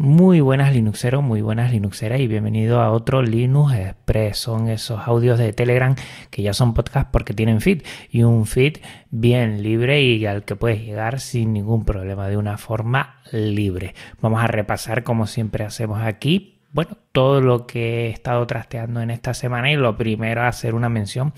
Muy buenas Linuxeros, muy buenas Linuxeras y bienvenido a otro Linux Express. Son esos audios de Telegram que ya son podcast porque tienen feed y un feed bien libre y al que puedes llegar sin ningún problema de una forma libre. Vamos a repasar como siempre hacemos aquí. Bueno, todo lo que he estado trasteando en esta semana y lo primero hacer una mención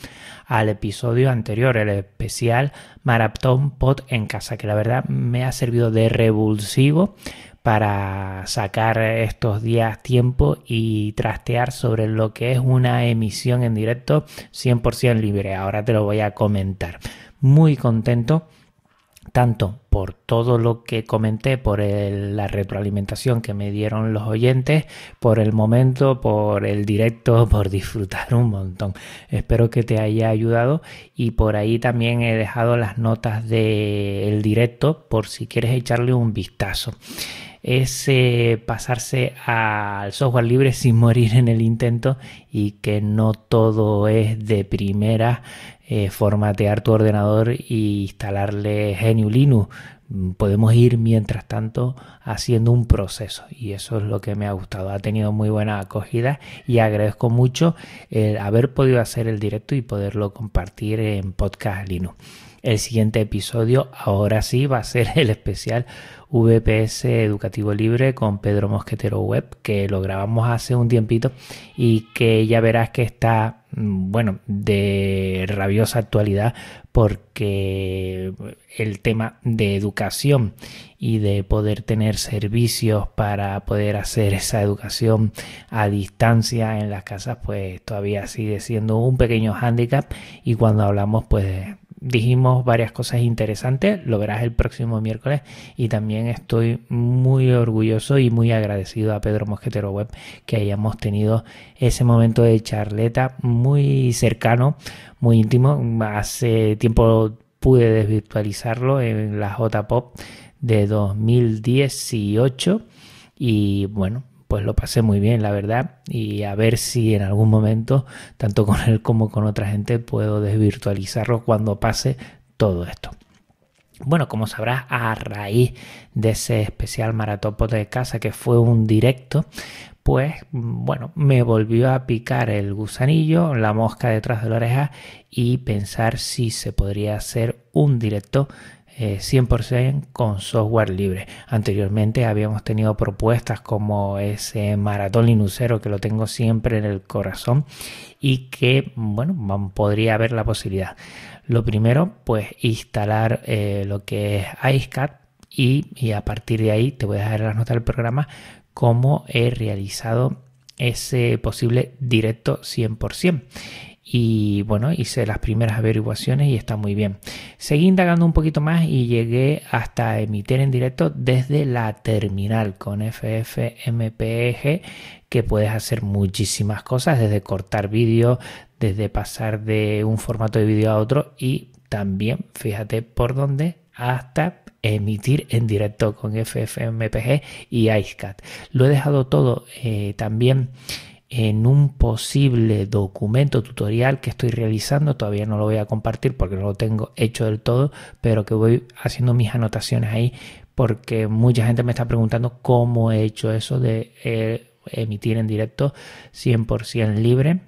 al episodio anterior, el especial Maratón Pod en casa, que la verdad me ha servido de revulsivo para sacar estos días tiempo y trastear sobre lo que es una emisión en directo 100% libre. Ahora te lo voy a comentar. Muy contento tanto por todo lo que comenté, por la retroalimentación que me dieron los oyentes, por el momento, por el directo, por disfrutar un montón. Espero que te haya ayudado y por ahí también he dejado las notas del directo por si quieres echarle un vistazo es eh, pasarse al software libre sin morir en el intento y que no todo es de primera eh, formatear tu ordenador e instalarle GNU Linux. Podemos ir mientras tanto haciendo un proceso y eso es lo que me ha gustado. Ha tenido muy buena acogida y agradezco mucho el haber podido hacer el directo y poderlo compartir en Podcast Linux. El siguiente episodio ahora sí va a ser el especial VPS Educativo Libre con Pedro Mosquetero Web, que lo grabamos hace un tiempito y que ya verás que está, mm, bueno, de rabiosa actualidad porque el tema de educación y de poder tener servicios para poder hacer esa educación a distancia en las casas, pues todavía sigue siendo un pequeño hándicap. Y cuando hablamos pues dijimos varias cosas interesantes, lo verás el próximo miércoles y también estoy muy orgulloso y muy agradecido a Pedro Mosquetero Web que hayamos tenido ese momento de charleta muy cercano, muy íntimo. Hace tiempo pude desvirtualizarlo en la JPOP de 2018 y bueno, pues lo pasé muy bien, la verdad, y a ver si en algún momento, tanto con él como con otra gente, puedo desvirtualizarlo cuando pase todo esto. Bueno, como sabrás, a raíz de ese especial maratopo de casa que fue un directo, pues bueno, me volvió a picar el gusanillo, la mosca detrás de la oreja y pensar si se podría hacer un directo 100% eh, con software libre. Anteriormente habíamos tenido propuestas como ese maratón linuxero que lo tengo siempre en el corazón y que, bueno, podría haber la posibilidad. Lo primero, pues instalar eh, lo que es iSCAT y, a partir de ahí te voy a dejar las notas del programa cómo he realizado ese posible directo 100% y bueno, hice las primeras averiguaciones y está muy bien. Seguí indagando un poquito más y llegué hasta emitir en directo desde la terminal con FFmpeg que puedes hacer muchísimas cosas, desde cortar vídeo, desde pasar de un formato de vídeo a otro y también, fíjate por dónde, hasta emitir en directo con FFmpeg y iSCAT. Lo he dejado todo eh, también en un posible documento tutorial que estoy realizando. Todavía no lo voy a compartir porque no lo tengo hecho del todo, pero que voy haciendo mis anotaciones ahí porque mucha gente me está preguntando cómo he hecho eso de eh, emitir en directo 100% libre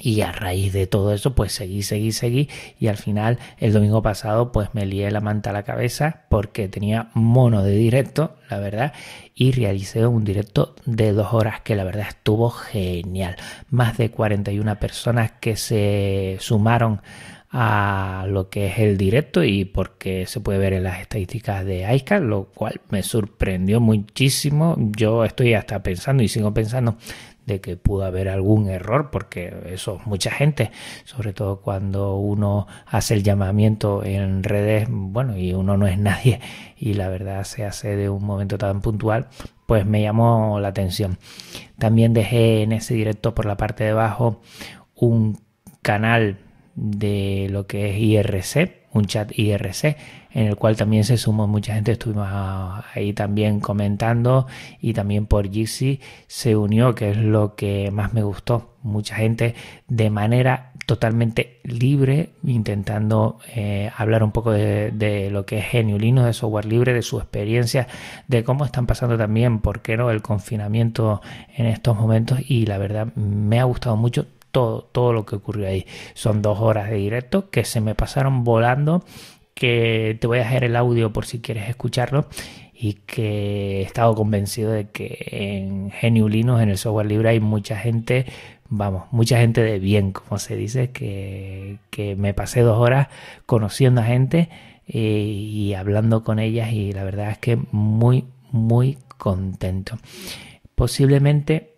y a raíz de todo eso, pues seguí, seguí, seguí. Y al final, el domingo pasado, pues me lié la manta a la cabeza porque tenía mono de directo, la verdad. Y realicé un directo de dos horas que la verdad estuvo genial. Más de 41 personas que se sumaron a lo que es el directo y porque se puede ver en las estadísticas de iSCAR, lo cual me sorprendió muchísimo. Yo estoy hasta pensando y sigo pensando que pudo haber algún error, porque eso mucha gente, sobre todo cuando uno hace el llamamiento en redes, bueno, y uno no es nadie y la verdad se hace de un momento tan puntual, pues me llamó la atención. También dejé en ese directo por la parte de abajo un canal de lo que es IRC, un chat IRC en el cual también se sumó mucha gente, estuvimos ahí también comentando y también por Jixi se unió, que es lo que más me gustó, mucha gente de manera totalmente libre, intentando eh, hablar un poco de, lo que es Geniulino, de software libre, de su experiencia, de cómo están pasando también, por qué no, el confinamiento en estos momentos. Y la verdad me ha gustado mucho todo, todo lo que ocurrió ahí. Son dos horas de directo que se me pasaron volando, que te voy a dejar el audio por si quieres escucharlo y que he estado convencido de que en Geniulinos, en el software libre, hay mucha gente, vamos, mucha gente de bien, como se dice, que, me pasé dos horas conociendo a gente eh, y hablando con ellas y la verdad es que muy, muy contento. Posiblemente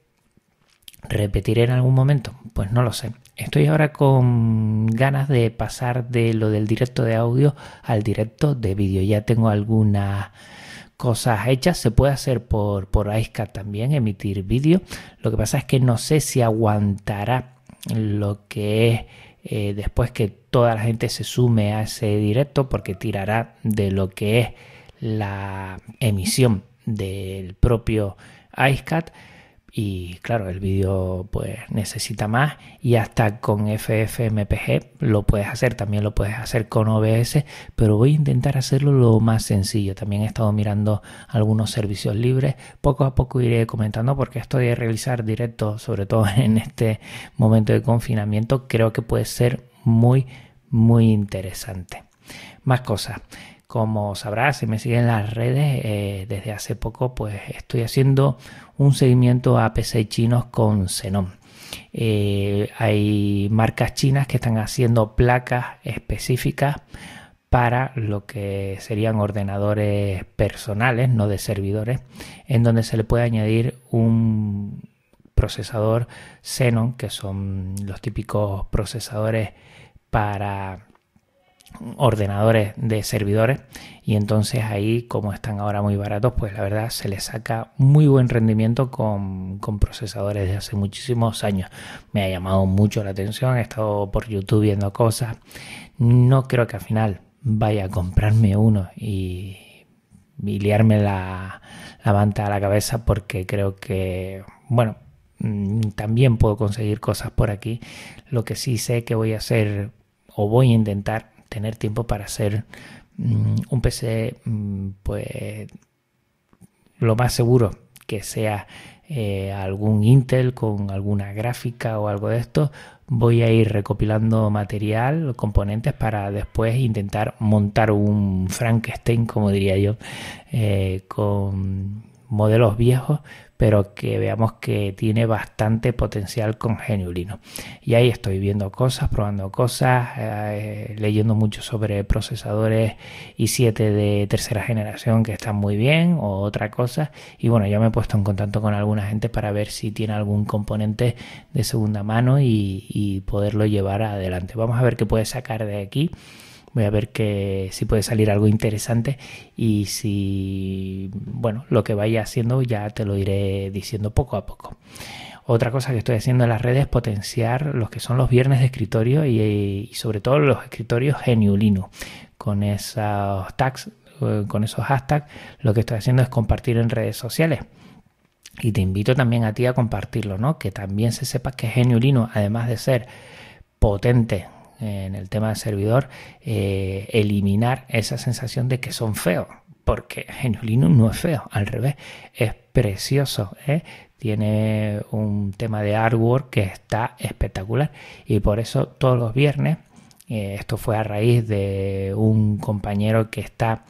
¿Repetiré en algún momento? Pues no lo sé. Estoy ahora con ganas de pasar de lo del directo de audio al directo de vídeo. Ya tengo algunas cosas hechas. Se puede hacer por, por también, emitir vídeo. Lo que pasa es que no sé si aguantará lo que es eh, después que toda la gente se sume a ese directo porque tirará de lo que es la emisión del propio iSCAT y claro, el vídeo pues necesita más y hasta con FFmpeg lo puedes hacer, también lo puedes hacer con OBS, pero voy a intentar hacerlo lo más sencillo. También he estado mirando algunos servicios libres, poco a poco iré comentando porque esto de realizar directo, sobre todo en este momento de confinamiento, creo que puede ser muy muy interesante. Más cosas. Como sabrás, si me siguen en las redes, eh, desde hace poco pues estoy haciendo un seguimiento a PC chinos con Xenon. Eh, hay marcas chinas que están haciendo placas específicas para lo que serían ordenadores personales, no de servidores, en donde se le puede añadir un procesador Xenon, que son los típicos procesadores para ordenadores de servidores. Y entonces ahí como están ahora muy baratos pues la verdad se les saca muy buen rendimiento con, procesadores de hace muchísimos años. Me ha llamado mucho la atención he estado por youtube viendo cosas. No creo que al final vaya a comprarme uno y, liarme la, la manta a la cabeza porque creo que bueno mm, también puedo conseguir cosas por aquí. Lo que sí sé que voy a hacer o voy a intentar tener tiempo para hacer mm, un PC mm, pues lo más seguro que sea eh, algún Intel con alguna gráfica o algo de esto voy a ir recopilando material componentes para después intentar montar un Frankenstein como diría yo eh, con modelos viejos pero que veamos que tiene bastante potencial con Geniulino. Y ahí estoy viendo cosas, probando cosas, eh, leyendo mucho sobre procesadores i7 de tercera generación que están muy bien o otra cosa. Y bueno, ya me he puesto en contacto con alguna gente para ver si tiene algún componente de segunda mano y, y poderlo llevar adelante. Vamos a ver qué puede sacar de aquí voy a ver que si puede salir algo interesante y si bueno lo que vaya haciendo ya te lo iré diciendo poco a poco. Otra cosa que estoy haciendo en las redes es potenciar los que son los viernes de escritorio y, sobre todo los escritorios geniulino con esos tags eh, con esos hashtags lo que estoy haciendo es compartir en redes sociales. Y te invito también a ti a compartirlo, ¿no? Que también se sepa que Geniulino, además de ser potente en el tema del servidor, eh, eliminar esa sensación de que son feos, porque Geniolino no es feo, al revés, es precioso, ¿eh? tiene un tema de artwork que está espectacular y por eso todos los viernes, eh, esto fue a raíz de un compañero que está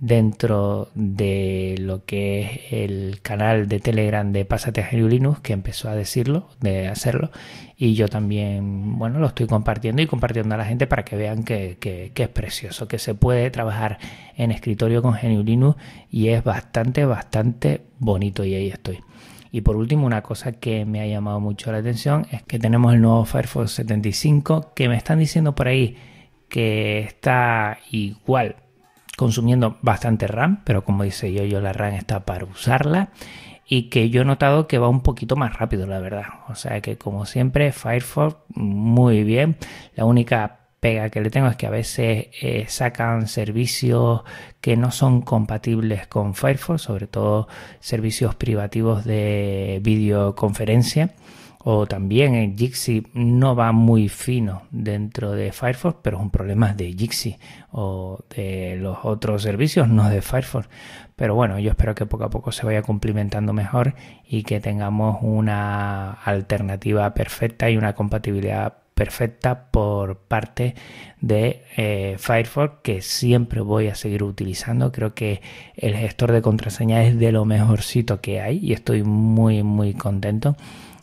dentro de lo que es el canal de Telegram de Pásate a Linux, que empezó a decirlo, de hacerlo, y yo también, bueno, lo estoy compartiendo y compartiendo a la gente para que vean que, que, es precioso, que se puede trabajar en escritorio con GNU Linux y es bastante, bastante bonito y ahí estoy. Y por último, una cosa que me ha llamado mucho la atención es que tenemos el nuevo Firefox 75 que me están diciendo por ahí que está igual consumiendo bastante RAM, pero como dice yo, yo la RAM está para usarla y que yo he notado que va un poquito más rápido, la verdad. O sea que como siempre, Firefox muy bien. La única pega que le tengo es que a veces eh, sacan servicios que no son compatibles con Firefox, sobre todo servicios privativos de videoconferencia o también en Jitsi no va muy fino dentro de Firefox, pero es un problema de Jitsi o de los otros servicios, no de Firefox. Pero bueno, yo espero que poco a poco se vaya cumplimentando mejor y que tengamos una alternativa perfecta y una compatibilidad perfecta por parte de eh, Firefox que siempre voy a seguir utilizando. Creo que el gestor de contraseña es de lo mejorcito que hay y estoy muy muy contento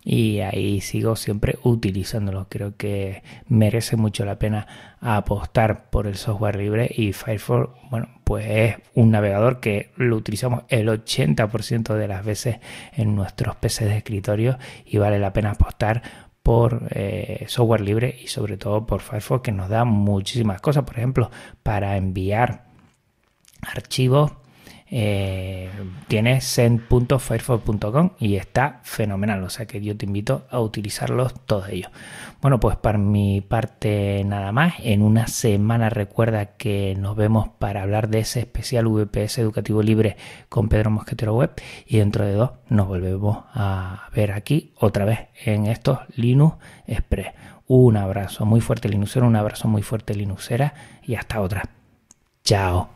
y ahí sigo siempre utilizándolo. Creo que merece mucho la pena apostar por el software libre y Firefox, bueno, pues es un navegador que lo utilizamos el 80% de las veces en nuestros PCs de escritorio y vale la pena apostar por eh, software libre y sobre todo por Firefox que nos da muchísimas cosas, por ejemplo, para enviar archivos eh, tienes send.firefox.com y está fenomenal. O sea que yo te invito a utilizarlos todos ellos. Bueno, pues para mi parte nada más. En una semana recuerda que nos vemos para hablar de ese especial VPS educativo libre con Pedro Mosquetero Web. Y dentro de dos nos volvemos a ver aquí otra vez en estos Linux Express. Un abrazo muy fuerte Linuxero, un abrazo muy fuerte Linuxera y hasta otra. Chao.